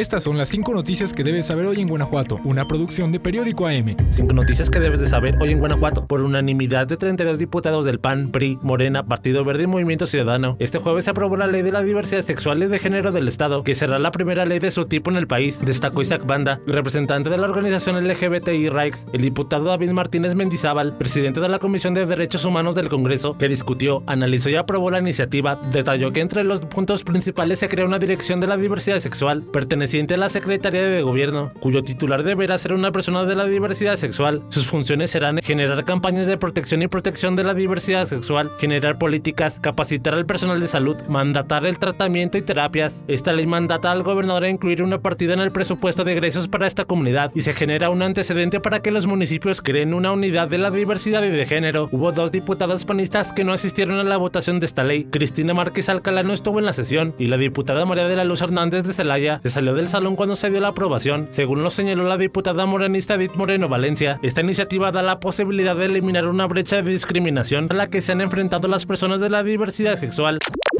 Estas son las 5 noticias que debes saber hoy en Guanajuato, una producción de Periódico AM. 5 noticias que debes de saber hoy en Guanajuato. Por unanimidad de 32 diputados del PAN, PRI, Morena, Partido Verde y Movimiento Ciudadano, este jueves se aprobó la Ley de la Diversidad Sexual y de Género del Estado, que será la primera ley de su tipo en el país, destacó Isaac Banda, representante de la organización LGBTI Rights, el diputado David Martínez Mendizábal, presidente de la Comisión de Derechos Humanos del Congreso, que discutió, analizó y aprobó la iniciativa, detalló que entre los puntos principales se crea una dirección de la diversidad sexual, perteneciente a la Secretaría de Gobierno, cuyo titular deberá ser una persona de la diversidad sexual. Sus funciones serán generar campañas de protección y protección de la diversidad sexual, generar políticas, capacitar al personal de salud, mandatar el tratamiento y terapias. Esta ley mandata al gobernador a incluir una partida en el presupuesto de egresos para esta comunidad y se genera un antecedente para que los municipios creen una unidad de la diversidad y de género. Hubo dos diputadas panistas que no asistieron a la votación de esta ley. Cristina Márquez Alcalá no estuvo en la sesión y la diputada María de la Luz Hernández de Celaya se salió del salón cuando se dio la aprobación. Según lo señaló la diputada morenista Edith Moreno Valencia, esta iniciativa da la posibilidad de eliminar una brecha de discriminación a la que se han enfrentado las personas de la diversidad sexual.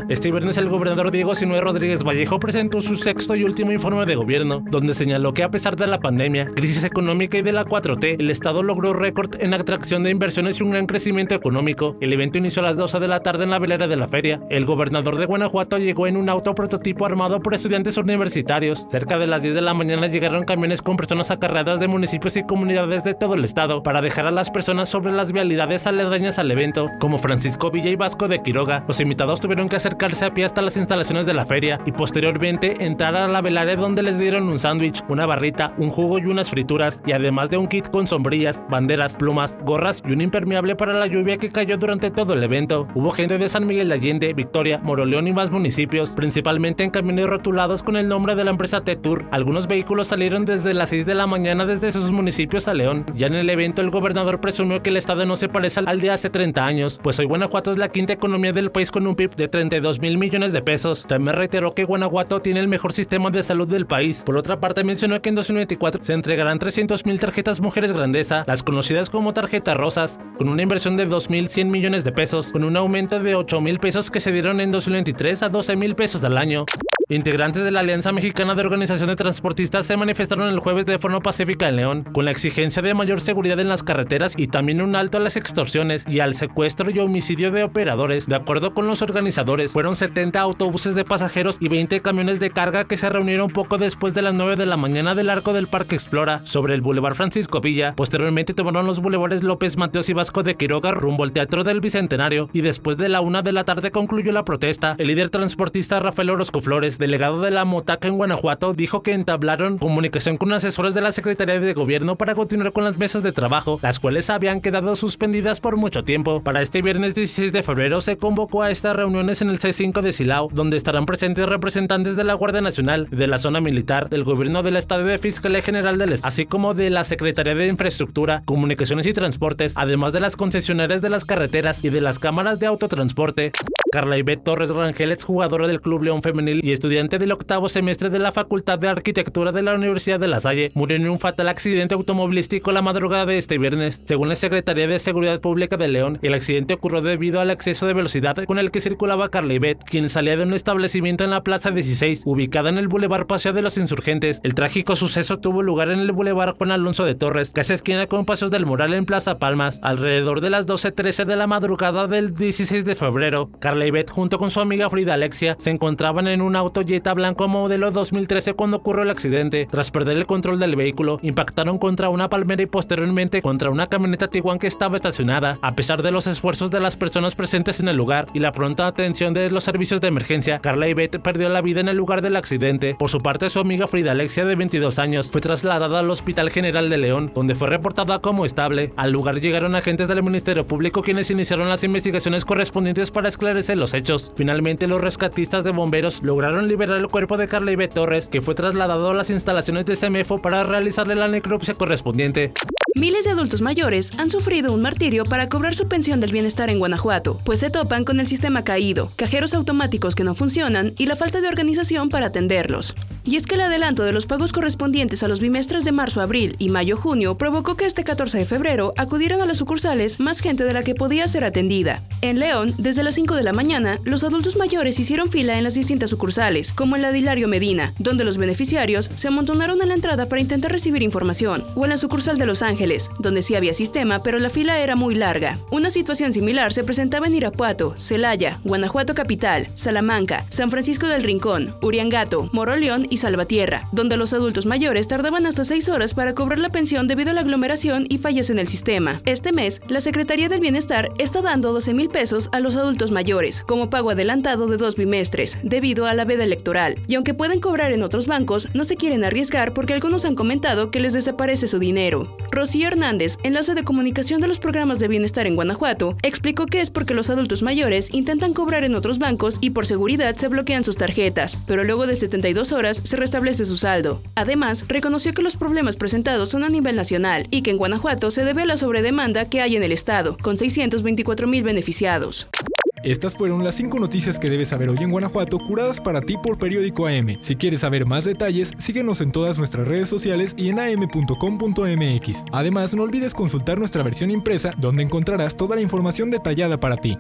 Este viernes el gobernador Diego Sinué Rodríguez Vallejo presentó su sexto y último informe de gobierno, donde señaló que a pesar de la pandemia, crisis económica y de la 4T, el Estado logró récord en atracción de inversiones y un gran crecimiento económico. El evento inició a las 12 de la tarde en la velera de la feria. El gobernador de Guanajuato llegó en un auto prototipo armado por estudiantes universitarios. Cerca de las 10 de la mañana llegaron camiones con personas acarreadas de municipios y comunidades de todo el estado para dejar a las personas sobre las vialidades aledañas al evento, como Francisco Villa y Vasco de Quiroga. Los invitados tuvieron que acercarse a pie hasta las instalaciones de la feria y posteriormente entrar a la velaria donde les dieron un sándwich, una barrita, un jugo y unas frituras, y además de un kit con sombrillas, banderas, plumas, gorras y un impermeable para la lluvia que cayó durante todo el evento. Hubo gente de San Miguel de Allende, Victoria, Moroleón y más municipios, principalmente en camiones rotulados con el nombre de la empresa T-Tour. Algunos vehículos salieron desde las 6 de la mañana desde sus municipios a León. Ya en el evento el gobernador presumió que el estado no se parece al de hace 30 años, pues hoy Guanajuato es la quinta economía del país con un PIB de 32 mil millones de pesos. También reiteró que Guanajuato tiene el mejor sistema de salud del país. Por otra parte mencionó que en 2024 se entregarán 300 mil tarjetas mujeres grandeza, las conocidas como tarjetas rosas, con una inversión de 2.100 millones de pesos, con un aumento de 8 mil pesos que se dieron en 2023 a 12 mil pesos al año. Integrantes de la Alianza Mexicana de Organización de Transportistas se manifestaron el jueves de forma pacífica en León, con la exigencia de mayor seguridad en las carreteras y también un alto a las extorsiones y al secuestro y homicidio de operadores. De acuerdo con los organizadores, fueron 70 autobuses de pasajeros y 20 camiones de carga que se reunieron poco después de las 9 de la mañana del arco del Parque Explora sobre el Boulevard Francisco Villa. Posteriormente tomaron los bulevares López Mateos y Vasco de Quiroga rumbo al Teatro del Bicentenario y después de la una de la tarde concluyó la protesta. El líder transportista Rafael Orozco Flores, delegado de la Motaca en Guanajuato, dijo que entablaron comunicación con asesores de la Secretaría de Gobierno para continuar con las mesas de trabajo, las cuales habían quedado suspendidas por mucho tiempo. Para este viernes 16 de febrero se convocó a estas reuniones en el C5 de Silao, donde estarán presentes representantes de la Guardia Nacional, de la zona militar, del Gobierno del Estado de Fiscalía General del Estado, así como de la Secretaría de Infraestructura, Comunicaciones y Transportes, además de las concesionarias de las carreteras y de las cámaras de autotransporte. Carla Ivette Torres Rangel, jugadora del Club León Femenil y estudiante del octavo semestre de la Facultad de Arquitectura de la Universidad de La Salle, murió en un fatal accidente automovilístico la madrugada de este viernes. Según la Secretaría de Seguridad Pública de León, el accidente ocurrió debido al exceso de velocidad con el que circulaba Carla Ivette, quien salía de un establecimiento en la Plaza 16, ubicada en el Boulevard Paseo de los Insurgentes. El trágico suceso tuvo lugar en el Boulevard Juan Alonso de Torres, casi esquina con Paseos del Moral en Plaza Palmas, alrededor de las 12.13 de la madrugada del 16 de febrero. Carla Ivette junto con su amiga Frida Alexia se encontraban en un auto Jetta blanco modelo 2013 cuando ocurrió el accidente. Tras perder el control del vehículo, impactaron contra una palmera y posteriormente contra una camioneta Tiguan que estaba estacionada. A pesar de los esfuerzos de las personas presentes en el lugar y la pronta atención de los servicios de emergencia, Carla Ivette perdió la vida en el lugar del accidente. Por su parte, su amiga Frida Alexia, de 22 años, fue trasladada al Hospital General de León, donde fue reportada como estable. Al lugar llegaron agentes del Ministerio Público quienes iniciaron las investigaciones correspondientes para esclarecer los hechos. Finalmente, los rescatistas de bomberos lograron liberar el cuerpo de Carla Ivette Torres, que fue trasladado a las instalaciones de CEMEFO para realizarle la necropsia correspondiente. Miles de adultos mayores han sufrido un martirio para cobrar su pensión del bienestar en Guanajuato, pues se topan con el sistema caído, cajeros automáticos que no funcionan y la falta de organización para atenderlos. Y es que el adelanto de los pagos correspondientes a los bimestres de marzo, abril y mayo-junio provocó que este 14 de febrero acudieran a las sucursales más gente de la que podía ser atendida. En León, desde las 5 de la mañana, los adultos mayores hicieron fila en las distintas sucursales, como en la Dilario Medina, donde los beneficiarios se amontonaron en la entrada para intentar recibir información, o en la sucursal de Los Ángeles, donde sí había sistema, pero la fila era muy larga. Una situación similar se presentaba en Irapuato, Celaya, Guanajuato Capital, Salamanca, San Francisco del Rincón, Uriangato, Moroleón y Salvatierra, donde los adultos mayores tardaban hasta 6 horas para cobrar la pensión debido a la aglomeración y fallas en el sistema. Este mes, la Secretaría del Bienestar está dando 12 mil pesos a los adultos mayores, como pago adelantado de dos bimestres, debido a la veda electoral. Y aunque pueden cobrar en otros bancos, no se quieren arriesgar porque algunos han comentado que les desaparece su dinero. Rocío Hernández, enlace de comunicación de los programas de bienestar en Guanajuato, explicó que es porque los adultos mayores intentan cobrar en otros bancos y por seguridad se bloquean sus tarjetas, pero luego de 72 horas se restablece su saldo. Además, reconoció que los problemas presentados son a nivel nacional y que en Guanajuato se debe a la sobredemanda que hay en el estado, con 624 mil beneficiados. Estas fueron las 5 noticias que debes saber hoy en Guanajuato, curadas para ti por Periódico AM. Si quieres saber más detalles, síguenos en todas nuestras redes sociales y en am.com.mx. Además, no olvides consultar nuestra versión impresa, donde encontrarás toda la información detallada para ti.